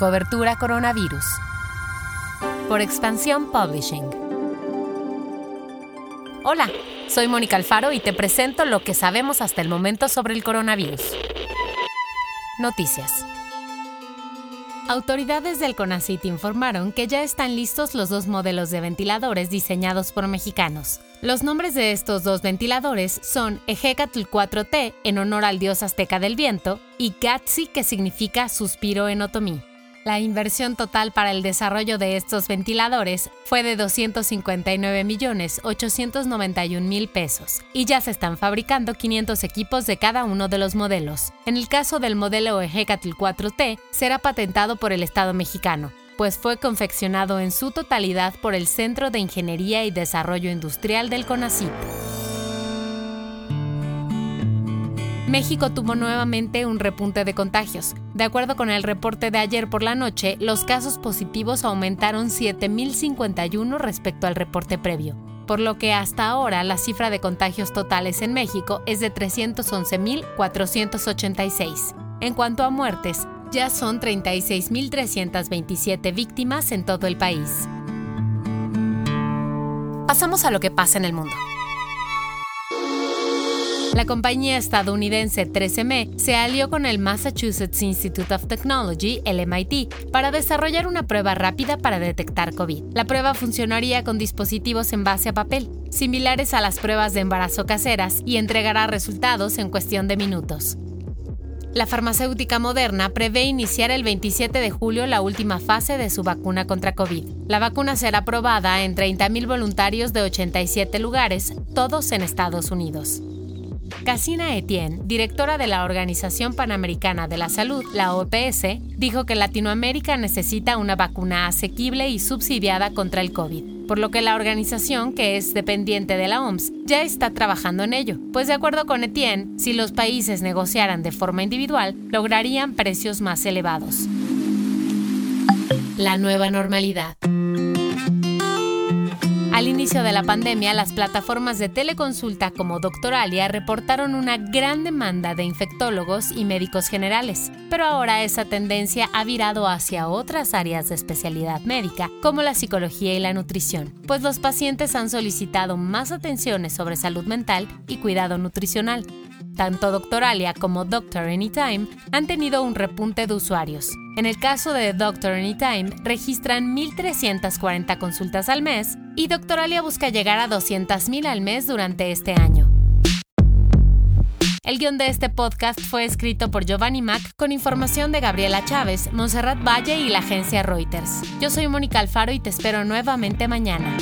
Cobertura Coronavirus. Por Expansión Publishing. Hola, soy Mónica Alfaro y te presento lo que sabemos hasta el momento sobre el coronavirus. Noticias. Autoridades del CONACIT informaron que ya están listos los dos modelos de ventiladores diseñados por mexicanos. Los nombres de estos dos ventiladores son Ejecatl 4T, en honor al dios azteca del viento, y Gatsi, que significa suspiro en otomí. La inversión total para el desarrollo de estos ventiladores fue de 259.891.000 pesos y ya se están fabricando 500 equipos de cada uno de los modelos. En el caso del modelo Ejecatl 4T, será patentado por el Estado mexicano, pues fue confeccionado en su totalidad por el Centro de Ingeniería y Desarrollo Industrial del CONACYT. México tuvo nuevamente un repunte de contagios. De acuerdo con el reporte de ayer por la noche, los casos positivos aumentaron 7.051 respecto al reporte previo, por lo que hasta ahora la cifra de contagios totales en México es de 311.486. En cuanto a muertes, ya son 36.327 víctimas en todo el país. Pasamos a lo que pasa en el mundo. La compañía estadounidense 13M se alió con el Massachusetts Institute of Technology, el MIT, para desarrollar una prueba rápida para detectar COVID. La prueba funcionaría con dispositivos en base a papel, similares a las pruebas de embarazo caseras, y entregará resultados en cuestión de minutos. La farmacéutica Moderna prevé iniciar el 27 de julio la última fase de su vacuna contra COVID. La vacuna será probada en 30.000 voluntarios de 87 lugares, todos en Estados Unidos. Casina Etienne, directora de la Organización Panamericana de la Salud, la OPS, dijo que Latinoamérica necesita una vacuna asequible y subsidiada contra el COVID, por lo que la organización, que es dependiente de la OMS, ya está trabajando en ello, pues de acuerdo con Etienne, si los países negociaran de forma individual, lograrían precios más elevados. La nueva normalidad. Al inicio de la pandemia, las plataformas de teleconsulta como Doctoralia reportaron una gran demanda de infectólogos y médicos generales, pero ahora esa tendencia ha virado hacia otras áreas de especialidad médica, como la psicología y la nutrición, pues los pacientes han solicitado más atenciones sobre salud mental y cuidado nutricional. Tanto Doctoralia como Doctor Anytime han tenido un repunte de usuarios. En el caso de Doctor Anytime, registran 1.340 consultas al mes y Doctoralia busca llegar a 200.000 al mes durante este año. El guion de este podcast fue escrito por Giovanni Mac con información de Gabriela Chávez, Monserrat Valle y la agencia Reuters. Yo soy Mónica Alfaro y te espero nuevamente mañana.